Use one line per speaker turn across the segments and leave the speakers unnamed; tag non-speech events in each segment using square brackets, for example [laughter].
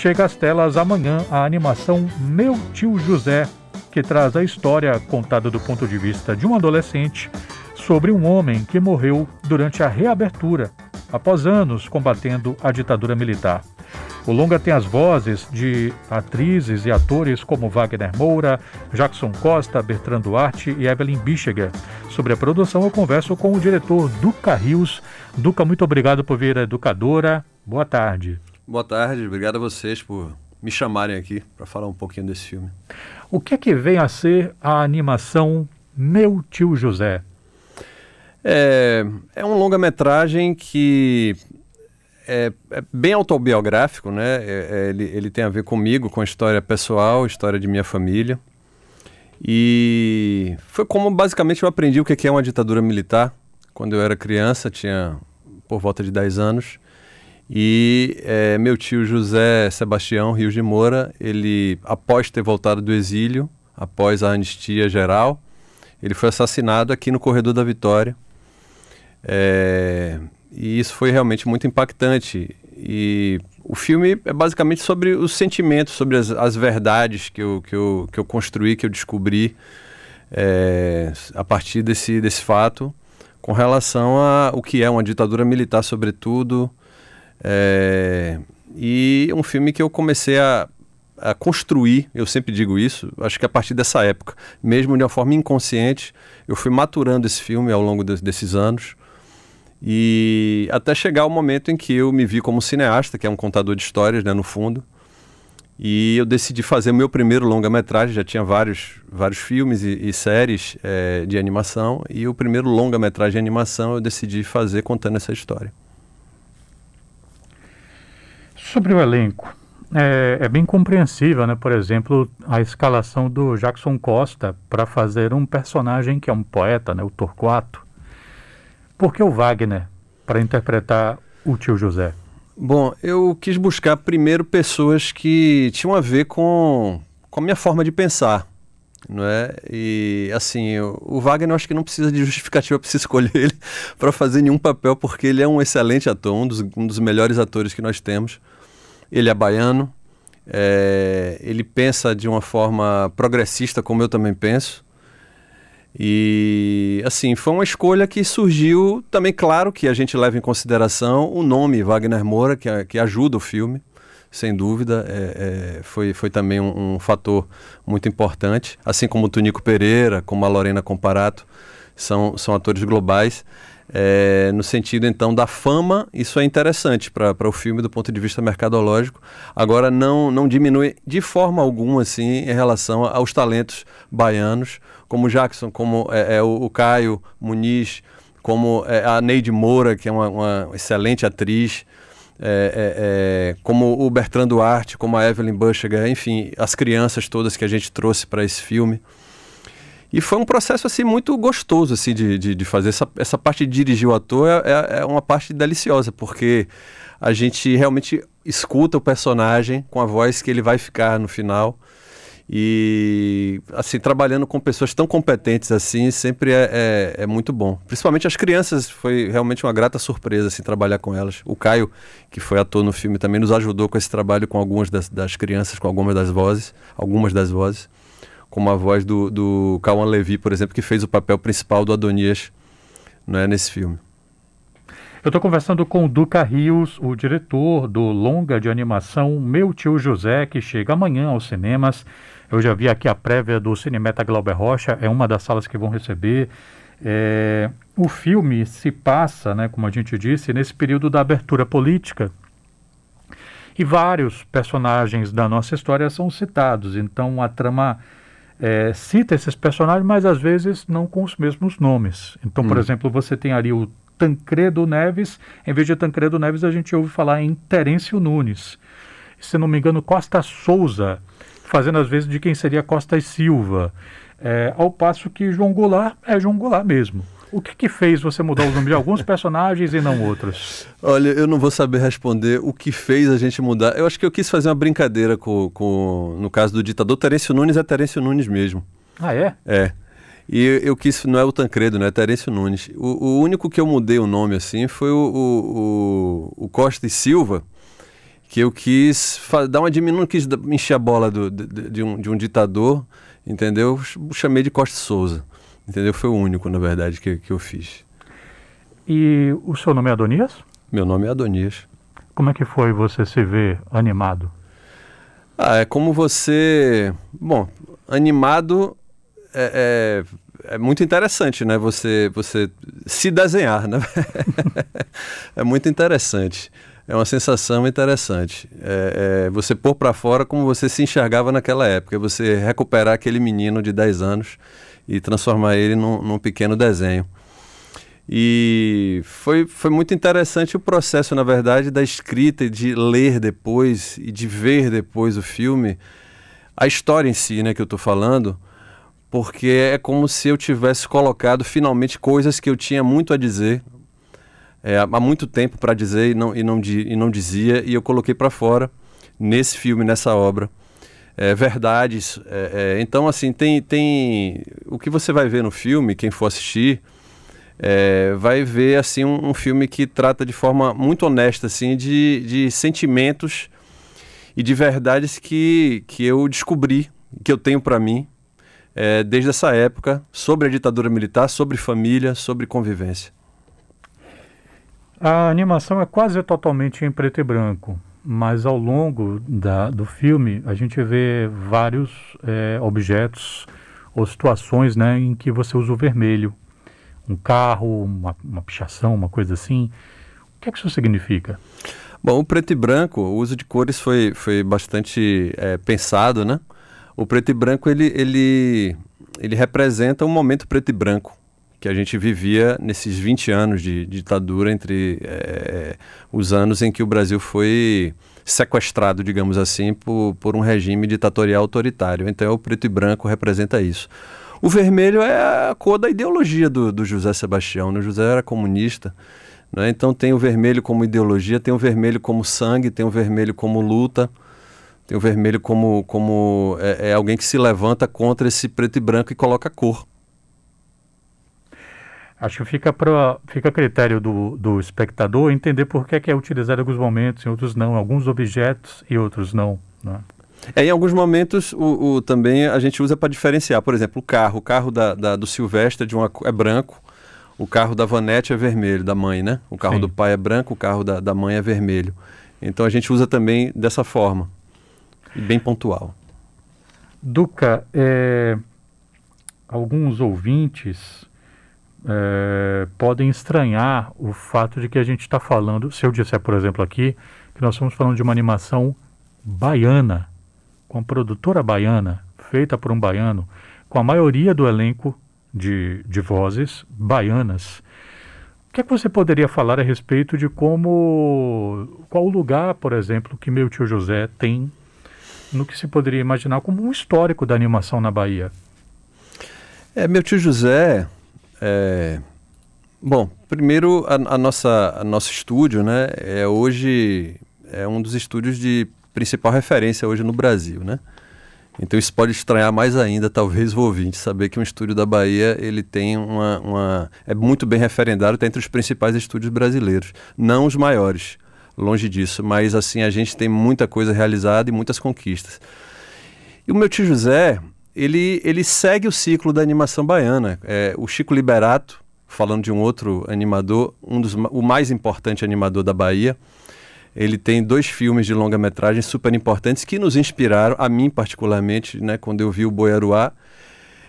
chega às telas amanhã a animação Meu Tio José, que traz a história contada do ponto de vista de um adolescente sobre um homem que morreu durante a reabertura, após anos combatendo a ditadura militar. O longa tem as vozes de atrizes e atores como Wagner Moura, Jackson Costa, Bertrand Duarte e Evelyn Bichiger. Sobre a produção, eu converso com o diretor Duca Rios. Duca, muito obrigado por vir à Educadora. Boa tarde.
Boa tarde, obrigado a vocês por me chamarem aqui para falar um pouquinho desse filme.
O que é que vem a ser a animação Meu Tio José?
É, é um longa-metragem que é, é, bem autobiográfico, né? É, é, ele, ele tem a ver comigo, com a história pessoal, história de minha família. E foi como basicamente eu aprendi o que é uma ditadura militar. Quando eu era criança, tinha por volta de 10 anos. E é, meu tio José Sebastião Rios de Moura, ele, após ter voltado do exílio, após a anistia geral, ele foi assassinado aqui no Corredor da Vitória. É, e isso foi realmente muito impactante. E o filme é basicamente sobre os sentimentos, sobre as, as verdades que eu, que, eu, que eu construí, que eu descobri é, a partir desse, desse fato, com relação a o que é uma ditadura militar, sobretudo, é, e um filme que eu comecei a, a, construir, eu sempre digo isso, acho que a partir dessa época, mesmo de uma forma inconsciente, eu fui maturando esse filme ao longo de, desses anos. E até chegar o momento em que eu me vi como cineasta, que é um contador de histórias, né, no fundo. E eu decidi fazer o meu primeiro longa-metragem, já tinha vários, vários filmes e, e séries é, de animação, e o primeiro longa-metragem de animação eu decidi fazer contando essa história.
Sobre o elenco, é, é, bem compreensível, né? Por exemplo, a escalação do Jackson Costa para fazer um personagem que é um poeta, né? O Torquato. Por que o Wagner para interpretar o tio José?
Bom, eu quis buscar primeiro pessoas que tinham a ver com, com a minha forma de pensar, não é? E assim, o, Wagner eu acho que não precisa de justificativa para se escolher ele [laughs] para fazer nenhum papel, porque ele é um excelente ator, um dos, um dos melhores atores que nós temos. Ele é baiano, é, ele pensa de uma forma progressista, como eu também penso. E assim, foi uma escolha que surgiu também, claro que a gente leva em consideração o nome Wagner Moura, que, que ajuda o filme, sem dúvida. É, é, foi, foi também um, um, fator muito importante. Assim como o Tunico Pereira, como a Lorena Comparato, são, são atores globais. É, no sentido então da fama, isso é interessante para o filme do ponto de vista mercadológico. Agora não, não diminui de forma alguma assim em relação aos talentos baianos, como Jackson, como é, é o, o, Caio Muniz, como é, a Neide Moura, que é uma, uma excelente atriz. É, é, é, como o Bertrand Duarte, como a Evelyn Bushger, enfim, as crianças todas que a gente trouxe para esse filme. E foi um processo assim muito gostoso assim de, de, de fazer. Essa, essa parte de dirigir o ator é, é, é, uma parte deliciosa porque a gente realmente escuta o personagem com a voz que ele vai ficar no final. E assim trabalhando com pessoas tão competentes assim sempre é, é, é, muito bom. Principalmente as crianças foi realmente uma grata surpresa assim trabalhar com elas. O Caio que foi ator no filme também nos ajudou com esse trabalho com algumas das, das crianças com algumas das vozes algumas das vozes como a voz do, do Cauã Levi, por exemplo, que fez o papel principal do Adonias né, nesse filme.
Eu estou conversando com o Duca Rios, o diretor do longa de animação Meu Tio José, que chega amanhã aos cinemas. Eu já vi aqui a prévia do Cinemeta Glauber Rocha, é uma das salas que vão receber. É, o filme se passa, né, como a gente disse, nesse período da abertura política. E vários personagens da nossa história são citados, então a trama é, cita esses personagens, mas às vezes não com os mesmos nomes. Então, por hum. exemplo, você tem ali o Tancredo Neves, em vez de Tancredo Neves, a gente ouve falar em Terêncio Nunes. Se não me engano, Costa Souza, fazendo às vezes de quem seria Costa e Silva. É, ao passo que João Goulart é João Goulart mesmo. O que, que fez você mudar os nomes de alguns [laughs] personagens e não outros?
Olha, eu não vou saber responder o que fez a gente mudar. Eu acho que eu quis fazer uma brincadeira com, com no caso do ditador. Terêncio Nunes é Terêncio Nunes mesmo.
Ah, é?
É. E eu quis, não é o Tancredo, né? É Terêncio Nunes. O, o único que eu mudei o nome assim foi o, o, o Costa e Silva, que eu quis dar uma diminuição, quis encher a bola do, de, de, um, de um ditador, entendeu? Chamei de Costa Souza, entendeu? Foi o único, na verdade, que, que eu fiz.
E o seu nome é Adonias?
Meu nome é Adonias.
Como é que foi você se ver animado?
Ah, é como você. Bom, animado é, é, é, muito interessante, né? Você, você se desenhar, né? [laughs] é muito interessante. É uma sensação interessante. É, é você pôr para fora como você se enxergava naquela época. Você recuperar aquele menino de 10 anos e transformar ele num, num pequeno desenho. E foi, foi muito interessante o processo, na verdade, da escrita e de ler depois e de ver depois o filme. A história em si, né, que eu estou falando, porque é como se eu tivesse colocado finalmente coisas que eu tinha muito a dizer, é, há muito tempo para dizer e não, e, não, e não dizia, e eu coloquei para fora nesse filme, nessa obra. É, verdades. É, é, então, assim, tem, tem. O que você vai ver no filme, quem for assistir é, vai ver assim um, um, filme que trata de forma muito honesta assim de, de sentimentos e de verdades que, que eu descobri que eu tenho para mim é, desde essa época sobre a ditadura militar, sobre família, sobre convivência.
A animação é quase totalmente em preto e branco, mas ao longo da, do filme a gente vê vários é, objetos ou situações né, em que você usa o vermelho um carro, uma, uma pichação, uma coisa assim. O que é que isso significa?
Bom, o preto e branco, o uso de cores foi, foi bastante é, pensado, né? O preto e branco, ele, ele, ele representa um momento preto e branco que a gente vivia nesses 20 anos de, de ditadura entre é, os anos em que o Brasil foi sequestrado, digamos assim, por, por um regime ditatorial autoritário. Então, o preto e branco representa isso. O vermelho é a cor da ideologia do, do José Sebastião. Né? O José era comunista. Né? Então tem o vermelho como ideologia, tem o vermelho como sangue, tem o vermelho como luta, tem o vermelho como, como é, é alguém que se levanta contra esse preto e branco e coloca cor.
Acho que fica, pra, fica a critério do, do espectador entender por que é, que é utilizado em alguns momentos, em outros não, alguns objetos e outros não. Né?
É, em alguns momentos o, o também a gente usa para diferenciar. Por exemplo, o carro. O carro da, da, do Silvestre de uma, é branco, o carro da Vanette é vermelho, da mãe, né? O carro Sim. do pai é branco, o carro da, da mãe é vermelho. Então a gente usa também dessa forma, bem pontual.
Duca, é, alguns ouvintes é, podem estranhar o fato de que a gente está falando, se eu disser, por exemplo, aqui, que nós estamos falando de uma animação baiana, com a produtora baiana, feita por um baiano, com a maioria do elenco de, de vozes baianas. O que, é que você poderia falar a respeito de como. qual o lugar, por exemplo, que meu tio José tem no que se poderia imaginar como um histórico da animação na Bahia?
É, meu tio José. É... Bom, primeiro a, a, nossa a nosso estúdio, né, é hoje é um dos estúdios de principal referência hoje no Brasil, né? Então isso pode estranhar mais ainda, talvez, o ouvinte, saber que um estúdio da Bahia ele tem uma, uma é muito bem referendado, está entre os principais estúdios brasileiros, não os maiores, longe disso, mas assim a gente tem muita coisa realizada e muitas conquistas. E o meu tio José, ele, ele segue o ciclo da animação baiana. É, o Chico Liberato, falando de um outro animador, um dos, o mais importante animador da Bahia, ele tem dois filmes de longa-metragem super importantes que nos inspiraram, a mim particularmente, né, quando eu vi o Boiaruá.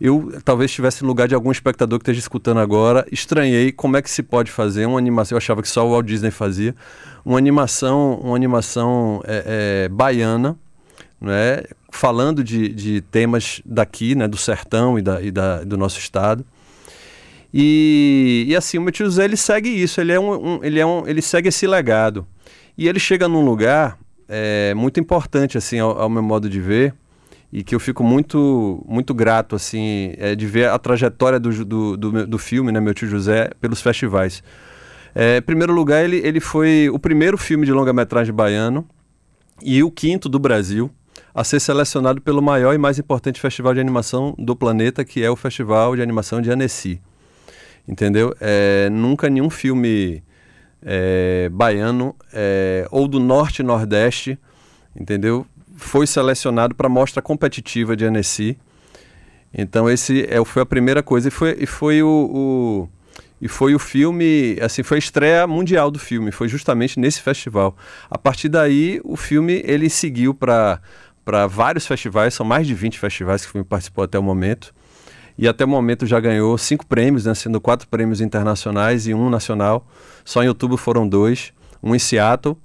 Eu talvez estivesse no lugar de algum espectador que esteja escutando agora, estranhei como é que se pode fazer uma animação, eu achava que só o Walt Disney fazia, uma animação, uma animação é, é, baiana, né, falando de, de temas daqui, né, do sertão e, da, e da, do nosso estado. E, e assim, o meu tio Zé, ele segue isso, ele, é um, um, ele, é um, ele segue esse legado. E ele chega num lugar é, muito importante, assim, ao, ao, meu modo de ver, e que eu fico muito, muito grato, assim, é, de ver a trajetória do, do, do, do, filme, né, meu tio José, pelos festivais. É, em primeiro lugar, ele, ele foi o primeiro filme de longa-metragem baiano e o quinto do Brasil a ser selecionado pelo maior e mais importante festival de animação do planeta, que é o Festival de Animação de Annecy. Entendeu? É, nunca nenhum filme é, baiano é, ou do norte e nordeste, entendeu? Foi selecionado para a mostra competitiva de Annecy. Então esse é, foi a primeira coisa e foi, e foi o, o e foi o filme, assim, foi a estreia mundial do filme, foi justamente nesse festival. A partir daí, o filme ele seguiu para para vários festivais, são mais de 20 festivais que o filme participou até o momento. E até o momento já ganhou cinco prêmios, né, sendo quatro prêmios internacionais e um nacional. Só em outubro foram dois, um em Seattle,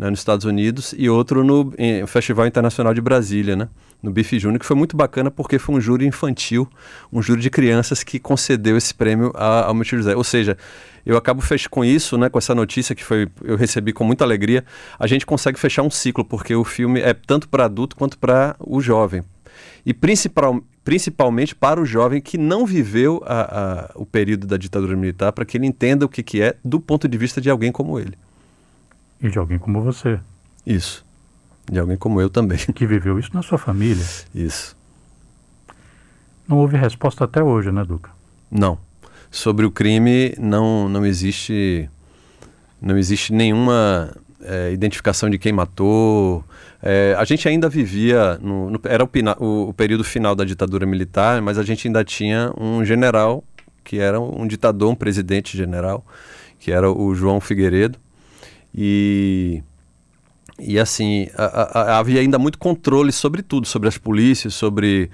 né, nos Estados Unidos, e outro no Festival Internacional de Brasília, né? no Bife Júnior, que foi muito bacana porque foi um júri infantil, um júri de crianças que concedeu esse prêmio ao meu tio José. Ou seja, eu acabo com isso, né, com essa notícia que foi, eu recebi com muita alegria, a gente consegue fechar um ciclo, porque o filme é tanto para adulto quanto para o jovem. E principal, principalmente para o jovem que não viveu a, a, o período da ditadura militar, para que ele entenda o que, que é do ponto de vista de alguém como ele.
E de alguém como você.
Isso. De alguém como eu também.
Que viveu isso na sua família.
Isso.
Não houve resposta até hoje, né, Duca?
Não. Sobre o crime não, não existe não existe nenhuma é, identificação de quem matou. É, a gente ainda vivia, no, no, era o, o, o, período final da ditadura militar, mas a gente ainda tinha um general, que era um ditador, um presidente general, que era o João Figueiredo. E e assim, a, a, havia ainda muito controle sobre tudo, sobre as polícias, sobre.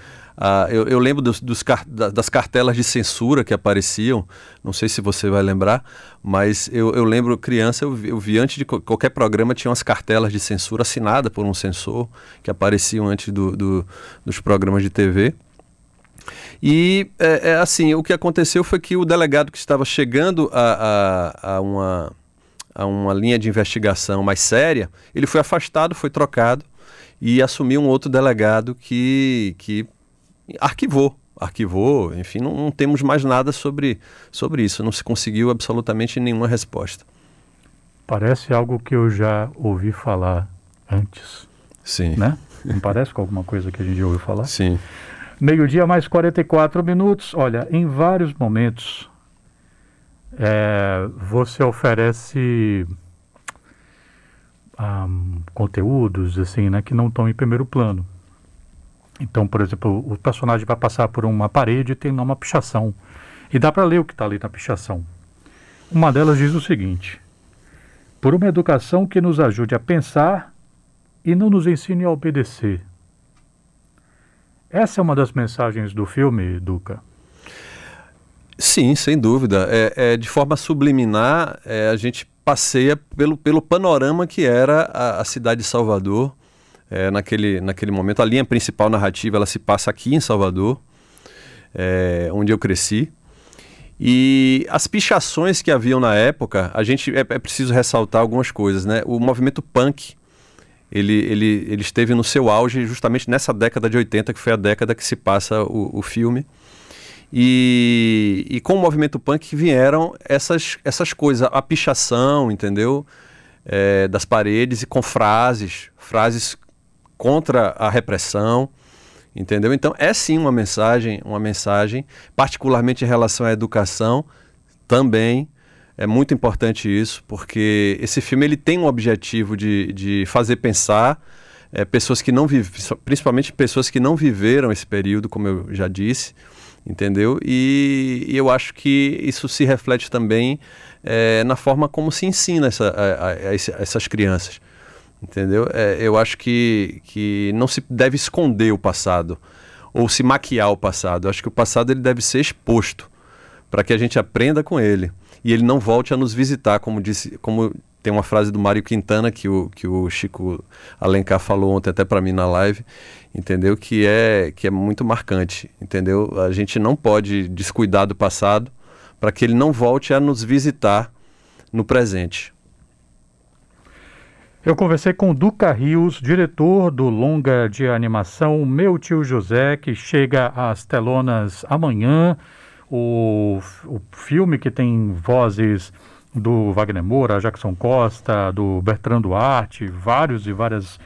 eu, eu, lembro dos, dos das cartelas de censura que apareciam, não sei se você vai lembrar, mas eu, eu lembro, criança, eu vi, eu vi, antes de qualquer programa, tinha umas cartelas de censura assinadas por um censor, que apareciam antes do, do, dos programas de TV. E, é, é, assim, o que aconteceu foi que o delegado que estava chegando a, a, a uma a uma linha de investigação mais séria, ele foi afastado, foi trocado e assumiu um outro delegado que, que arquivou. Arquivou, enfim, não, não temos mais nada sobre, sobre isso. Não se conseguiu absolutamente nenhuma resposta.
Parece algo que eu já ouvi falar antes.
Sim.
Né? Não parece com alguma coisa que a gente já ouviu falar?
Sim.
Meio-dia mais 44 minutos. Olha, em vários momentos é, você oferece um, conteúdos assim, né, que não estão em primeiro plano. Então, por exemplo, o personagem vai passar por uma parede e tem lá uma pichação. E dá para ler o que está ali na pichação. Uma delas diz o seguinte: Por uma educação que nos ajude a pensar e não nos ensine a obedecer. Essa é uma das mensagens do filme, Duca.
Sim, sem dúvida. É, é de forma subliminar, é, a gente passeia pelo, pelo panorama que era a, a cidade de Salvador é, naquele, naquele momento. A linha principal narrativa ela se passa aqui em Salvador, é, onde eu cresci. E as pichações que haviam na época, a gente é, é, preciso ressaltar algumas coisas, né? O movimento punk, ele, ele, ele esteve no seu auge justamente nessa década de 80, que foi a década que se passa o, o filme. E, e com o movimento punk vieram essas, essas coisas, a pichação, entendeu? É, das paredes e com frases, frases contra a repressão, entendeu? Então é sim uma mensagem, uma mensagem, particularmente em relação à educação, também é muito importante isso, porque esse filme ele tem um objetivo de, de fazer pensar é, pessoas que não vivem, principalmente pessoas que não viveram esse período, como eu já disse, entendeu? E, e, eu acho que isso se reflete também é, na forma como se ensina essa, a, a, a essas crianças, entendeu? É, eu acho que, que não se deve esconder o passado ou se maquiar o passado. Eu acho que o passado ele deve ser exposto para que a gente aprenda com ele e ele não volte a nos visitar, como disse, como tem uma frase do Mário Quintana que o, que o Chico Alencar falou ontem até para mim na live, entendeu? Que é, que é muito marcante, entendeu? A gente não pode descuidar do passado para que ele não volte a nos visitar no presente.
Eu conversei com Duca Rios, diretor do longa de animação Meu Tio José, que chega às telonas amanhã. O, o filme que tem vozes do Wagner Moura, Jackson Costa, do Bertrand Duarte, vários e várias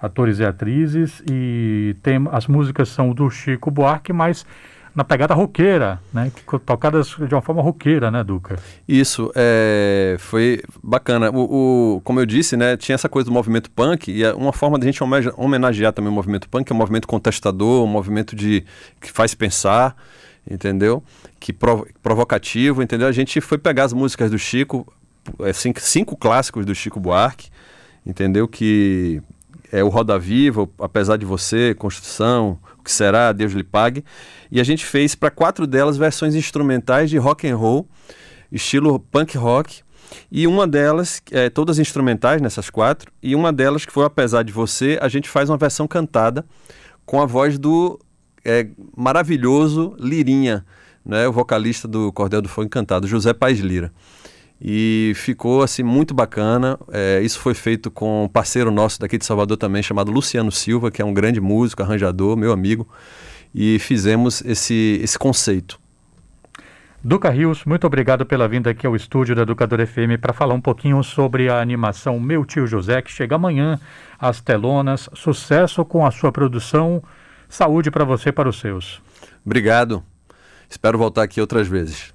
atores e atrizes, e tem, as músicas são do Chico Buarque, mas na pegada roqueira, né? Tocadas de uma forma roqueira, né, Duca?
Isso, é, foi bacana. O, o, como eu disse, né, tinha essa coisa do movimento punk, e é uma forma de a gente homenagear também o movimento punk, é um movimento contestador, um movimento de, que faz pensar, entendeu? Que prov, provocativo, entendeu? A gente foi pegar as músicas do Chico, é, cinco, cinco clássicos do Chico Buarque, entendeu? Que é o Roda Viva, Apesar de Você, Construção, O que Será, Deus lhe pague. E a gente fez para quatro delas versões instrumentais de rock and roll, estilo punk rock. E uma delas, é, todas instrumentais nessas quatro, e uma delas que foi Apesar de Você, a gente faz uma versão cantada com a voz do é, maravilhoso Lirinha, né, o vocalista do Cordel do Fogo Encantado, José Paz Lira e ficou assim muito bacana. É, isso foi feito com um parceiro nosso daqui de Salvador também, chamado Luciano Silva, que é um grande músico, arranjador, meu amigo, e fizemos esse, esse conceito.
Duca Rios, muito obrigado pela vinda aqui ao estúdio da Educadora FM para falar um pouquinho sobre a animação Meu Tio José, que chega amanhã às telonas. Sucesso com a sua produção. Saúde para você e para os seus.
Obrigado. Espero voltar aqui outras vezes.